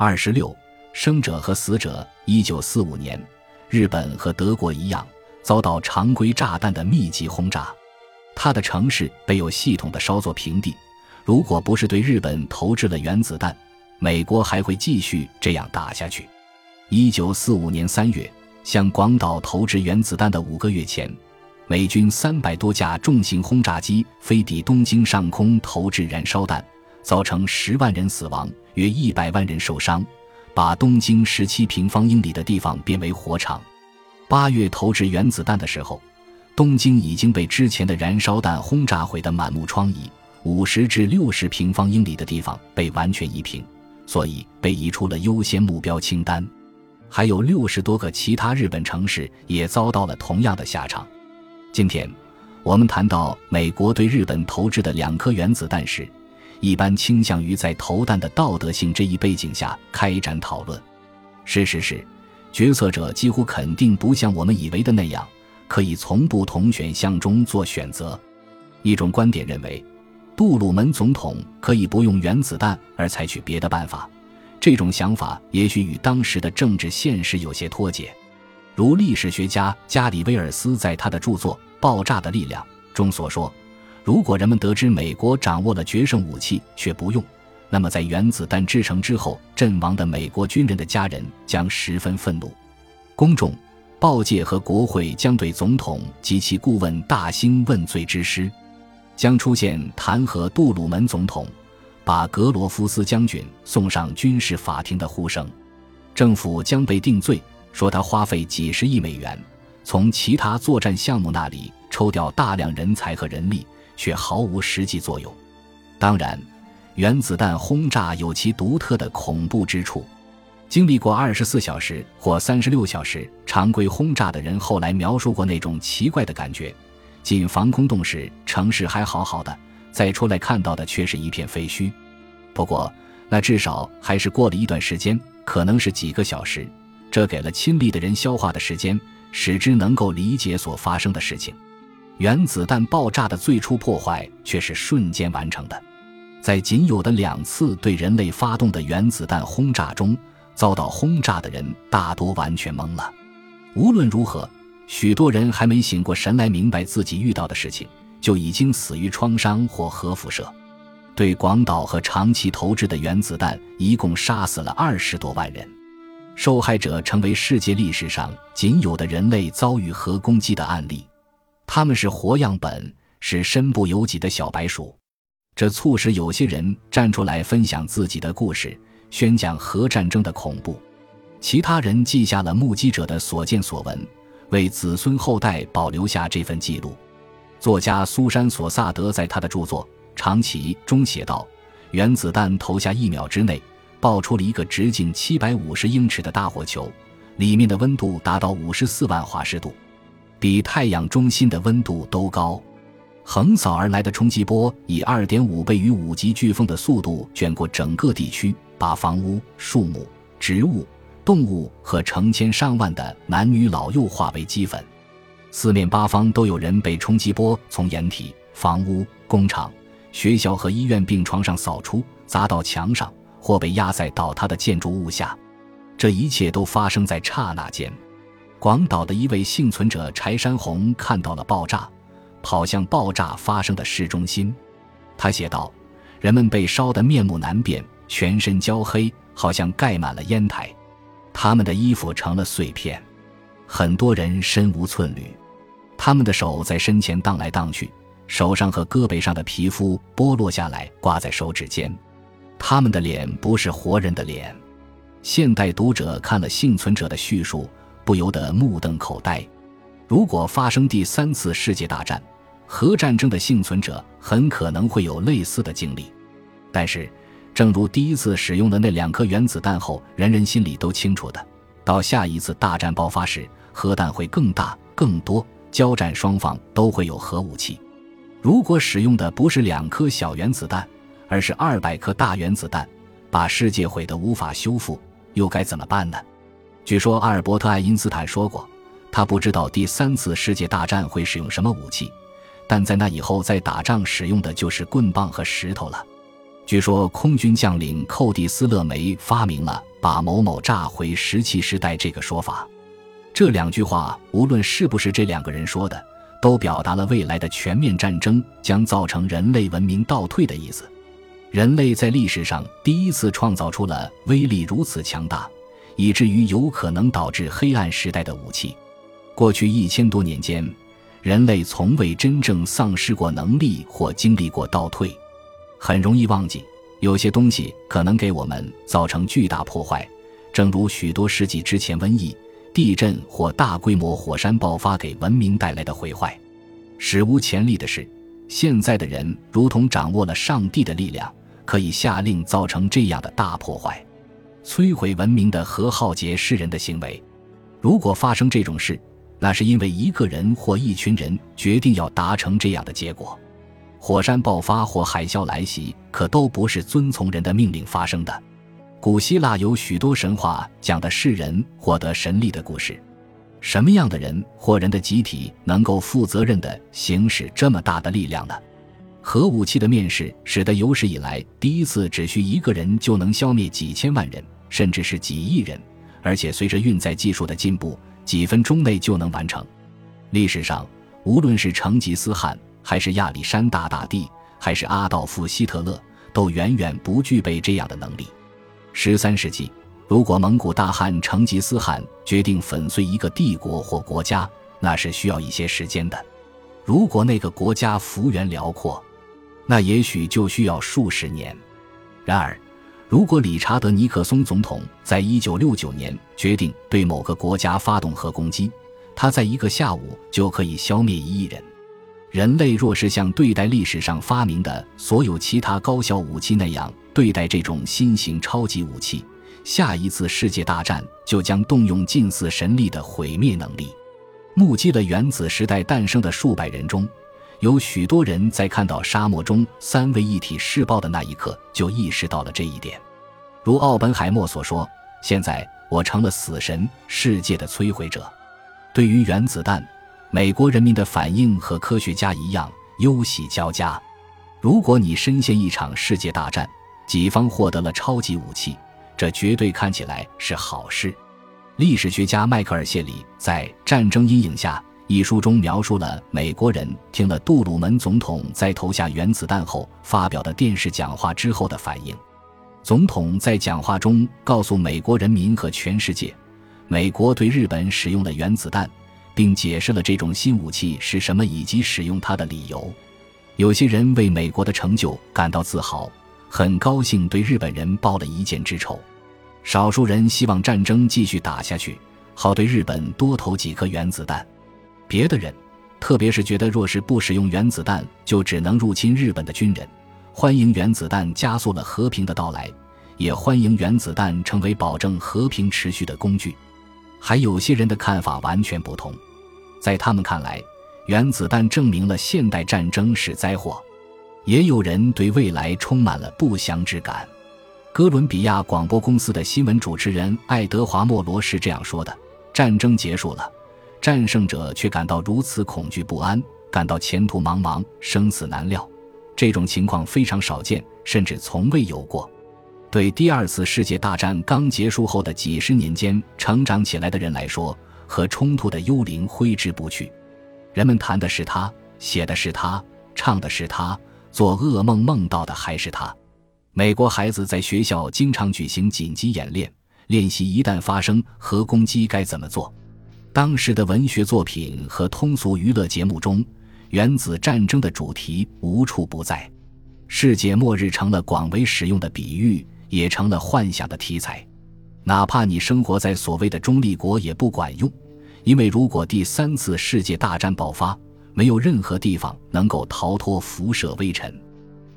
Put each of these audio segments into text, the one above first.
二十六，生者和死者。一九四五年，日本和德国一样遭到常规炸弹的密集轰炸，它的城市被有系统的烧作平地。如果不是对日本投掷了原子弹，美国还会继续这样打下去。一九四五年三月，向广岛投掷原子弹的五个月前，美军三百多架重型轰炸机飞抵东京上空投掷燃烧弹。造成十万人死亡，约一百万人受伤，把东京十七平方英里的地方变为火场。八月投掷原子弹的时候，东京已经被之前的燃烧弹轰炸毁得满目疮痍，五十至六十平方英里的地方被完全夷平，所以被移出了优先目标清单。还有六十多个其他日本城市也遭到了同样的下场。今天，我们谈到美国对日本投掷的两颗原子弹时，一般倾向于在投弹的道德性这一背景下开展讨论。事实是，决策者几乎肯定不像我们以为的那样，可以从不同选项中做选择。一种观点认为，杜鲁门总统可以不用原子弹而采取别的办法。这种想法也许与当时的政治现实有些脱节。如历史学家加里威尔斯在他的著作《爆炸的力量》中所说。如果人们得知美国掌握了决胜武器却不用，那么在原子弹制成之后阵亡的美国军人的家人将十分愤怒，公众、报界和国会将对总统及其顾问大兴问罪之师，将出现弹劾杜鲁门总统、把格罗夫斯将军送上军事法庭的呼声，政府将被定罪，说他花费几十亿美元从其他作战项目那里抽调大量人才和人力。却毫无实际作用。当然，原子弹轰炸有其独特的恐怖之处。经历过二十四小时或三十六小时常规轰炸的人，后来描述过那种奇怪的感觉：进防空洞时，城市还好好的；再出来看到的却是一片废墟。不过，那至少还是过了一段时间，可能是几个小时，这给了亲历的人消化的时间，使之能够理解所发生的事情。原子弹爆炸的最初破坏却是瞬间完成的，在仅有的两次对人类发动的原子弹轰炸中，遭到轰炸的人大多完全懵了。无论如何，许多人还没醒过神来明白自己遇到的事情，就已经死于创伤或核辐射。对广岛和长崎投掷的原子弹一共杀死了二十多万人，受害者成为世界历史上仅有的人类遭遇核攻击的案例。他们是活样本，是身不由己的小白鼠，这促使有些人站出来分享自己的故事，宣讲核战争的恐怖。其他人记下了目击者的所见所闻，为子孙后代保留下这份记录。作家苏珊·索萨德在他的著作《长崎》中写道：“原子弹投下一秒之内，爆出了一个直径七百五十英尺的大火球，里面的温度达到五十四万华氏度。”比太阳中心的温度都高，横扫而来的冲击波以二点五倍于五级飓风的速度卷过整个地区，把房屋、树木、植物、动物和成千上万的男女老幼化为齑粉。四面八方都有人被冲击波从掩体、房屋、工厂、学校和医院病床上扫出，砸到墙上，或被压在倒塌的建筑物下。这一切都发生在刹那间。广岛的一位幸存者柴山红看到了爆炸，跑向爆炸发生的市中心。他写道：“人们被烧得面目难辨，全身焦黑，好像盖满了烟台。他们的衣服成了碎片，很多人身无寸缕。他们的手在身前荡来荡去，手上和胳膊上的皮肤剥落下来，挂在手指间。他们的脸不是活人的脸。”现代读者看了幸存者的叙述。不由得目瞪口呆。如果发生第三次世界大战，核战争的幸存者很可能会有类似的经历。但是，正如第一次使用的那两颗原子弹后，人人心里都清楚的，到下一次大战爆发时，核弹会更大、更多，交战双方都会有核武器。如果使用的不是两颗小原子弹，而是二百颗大原子弹，把世界毁得无法修复，又该怎么办呢？据说阿尔伯特·爱因斯坦说过，他不知道第三次世界大战会使用什么武器，但在那以后再打仗使用的就是棍棒和石头了。据说空军将领寇蒂斯·勒梅发明了把某某炸回石器时代这个说法。这两句话，无论是不是这两个人说的，都表达了未来的全面战争将造成人类文明倒退的意思。人类在历史上第一次创造出了威力如此强大，以至于有可能导致黑暗时代的武器。过去一千多年间，人类从未真正丧失过能力或经历过倒退。很容易忘记，有些东西可能给我们造成巨大破坏，正如许多世纪之前瘟疫。地震或大规模火山爆发给文明带来的毁坏，史无前例的是，现在的人如同掌握了上帝的力量，可以下令造成这样的大破坏，摧毁文明的和浩劫世人的行为。如果发生这种事，那是因为一个人或一群人决定要达成这样的结果。火山爆发或海啸来袭，可都不是遵从人的命令发生的。古希腊有许多神话讲的是人获得神力的故事。什么样的人或人的集体能够负责任地行使这么大的力量呢？核武器的面世使得有史以来第一次只需一个人就能消灭几千万人，甚至是几亿人，而且随着运载技术的进步，几分钟内就能完成。历史上，无论是成吉思汗，还是亚历山大大帝，还是阿道夫·希特勒，都远远不具备这样的能力。十三世纪，如果蒙古大汗成吉思汗决定粉碎一个帝国或国家，那是需要一些时间的。如果那个国家幅员辽阔，那也许就需要数十年。然而，如果理查德·尼克松总统在一九六九年决定对某个国家发动核攻击，他在一个下午就可以消灭一亿人。人类若是像对待历史上发明的所有其他高效武器那样对待这种新型超级武器，下一次世界大战就将动用近似神力的毁灭能力。目击了原子时代诞生的数百人中，有许多人在看到沙漠中三位一体试爆的那一刻就意识到了这一点。如奥本海默所说：“现在我成了死神，世界的摧毁者。”对于原子弹。美国人民的反应和科学家一样忧喜交加。如果你深陷一场世界大战，己方获得了超级武器，这绝对看起来是好事。历史学家迈克尔·谢里在《战争阴影下》一书中描述了美国人听了杜鲁门总统在投下原子弹后发表的电视讲话之后的反应。总统在讲话中告诉美国人民和全世界，美国对日本使用了原子弹。并解释了这种新武器是什么以及使用它的理由。有些人为美国的成就感到自豪，很高兴对日本人报了一箭之仇；少数人希望战争继续打下去，好对日本多投几颗原子弹。别的人，特别是觉得若是不使用原子弹就只能入侵日本的军人，欢迎原子弹加速了和平的到来，也欢迎原子弹成为保证和平持续的工具。还有些人的看法完全不同。在他们看来，原子弹证明了现代战争是灾祸。也有人对未来充满了不祥之感。哥伦比亚广播公司的新闻主持人爱德华·莫罗是这样说的：“战争结束了，战胜者却感到如此恐惧不安，感到前途茫茫，生死难料。这种情况非常少见，甚至从未有过。对第二次世界大战刚结束后的几十年间成长起来的人来说。”和冲突的幽灵挥之不去，人们谈的是他，写的是他，唱的是他，做噩梦梦到的还是他。美国孩子在学校经常举行紧急演练，练习一旦发生核攻击该怎么做。当时的文学作品和通俗娱乐节目中，原子战争的主题无处不在。世界末日成了广为使用的比喻，也成了幻想的题材。哪怕你生活在所谓的中立国也不管用，因为如果第三次世界大战爆发，没有任何地方能够逃脱辐射微尘。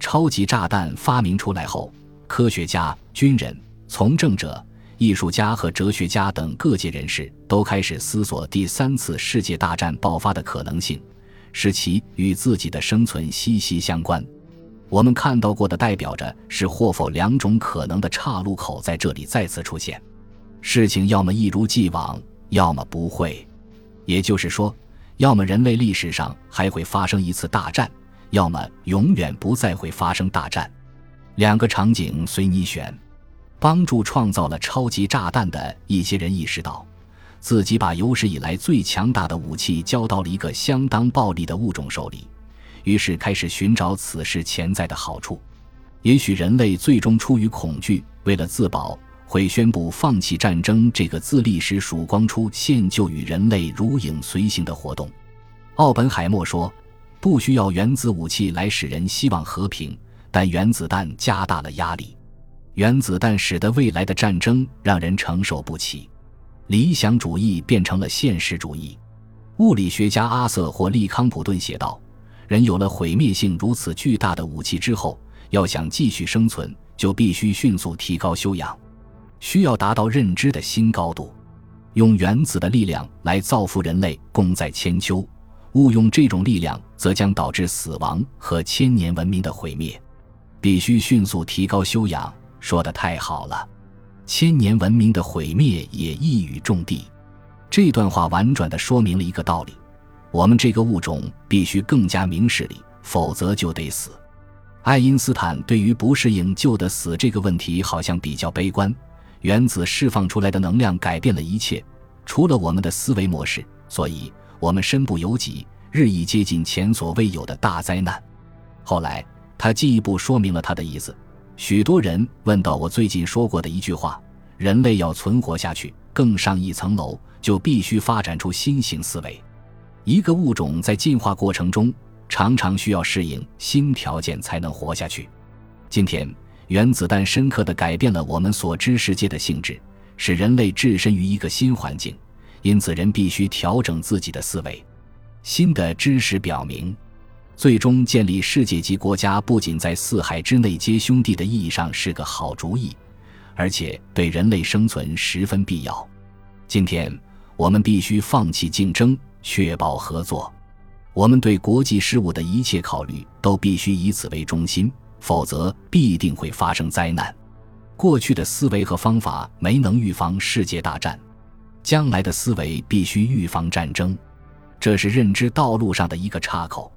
超级炸弹发明出来后，科学家、军人、从政者、艺术家和哲学家等各界人士都开始思索第三次世界大战爆发的可能性，使其与自己的生存息息相关。我们看到过的，代表着是或否两种可能的岔路口在这里再次出现。事情要么一如既往，要么不会。也就是说，要么人类历史上还会发生一次大战，要么永远不再会发生大战。两个场景随你选。帮助创造了超级炸弹的一些人意识到，自己把有史以来最强大的武器交到了一个相当暴力的物种手里，于是开始寻找此事潜在的好处。也许人类最终出于恐惧，为了自保，会宣布放弃战争这个自历史曙光出现就与人类如影随形的活动。奥本海默说：“不需要原子武器来使人希望和平，但原子弹加大了压力。原子弹使得未来的战争让人承受不起。理想主义变成了现实主义。”物理学家阿瑟·霍利康普顿写道：“人有了毁灭性如此巨大的武器之后，要想继续生存，就必须迅速提高修养，需要达到认知的新高度，用原子的力量来造福人类，功在千秋。”误用这种力量，则将导致死亡和千年文明的毁灭。必须迅速提高修养，说的太好了。千年文明的毁灭也一语中的。这段话婉转地说明了一个道理：我们这个物种必须更加明事理，否则就得死。爱因斯坦对于不适应就得死这个问题好像比较悲观。原子释放出来的能量改变了一切，除了我们的思维模式，所以。我们身不由己，日益接近前所未有的大灾难。后来，他进一步说明了他的意思。许多人问到我最近说过的一句话：人类要存活下去，更上一层楼，就必须发展出新型思维。一个物种在进化过程中，常常需要适应新条件才能活下去。今天，原子弹深刻地改变了我们所知世界的性质，使人类置身于一个新环境。因此，人必须调整自己的思维。新的知识表明，最终建立世界级国家不仅在四海之内皆兄弟的意义上是个好主意，而且对人类生存十分必要。今天，我们必须放弃竞争，确保合作。我们对国际事务的一切考虑都必须以此为中心，否则必定会发生灾难。过去的思维和方法没能预防世界大战。将来的思维必须预防战争，这是认知道路上的一个岔口。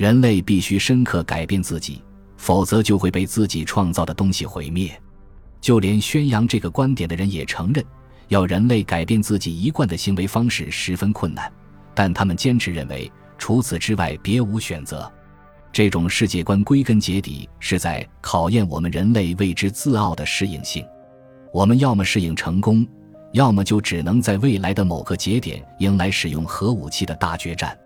人类必须深刻改变自己，否则就会被自己创造的东西毁灭。就连宣扬这个观点的人也承认，要人类改变自己一贯的行为方式十分困难，但他们坚持认为除此之外别无选择。这种世界观归根结底是在考验我们人类为之自傲的适应性。我们要么适应成功。要么就只能在未来的某个节点迎来使用核武器的大决战。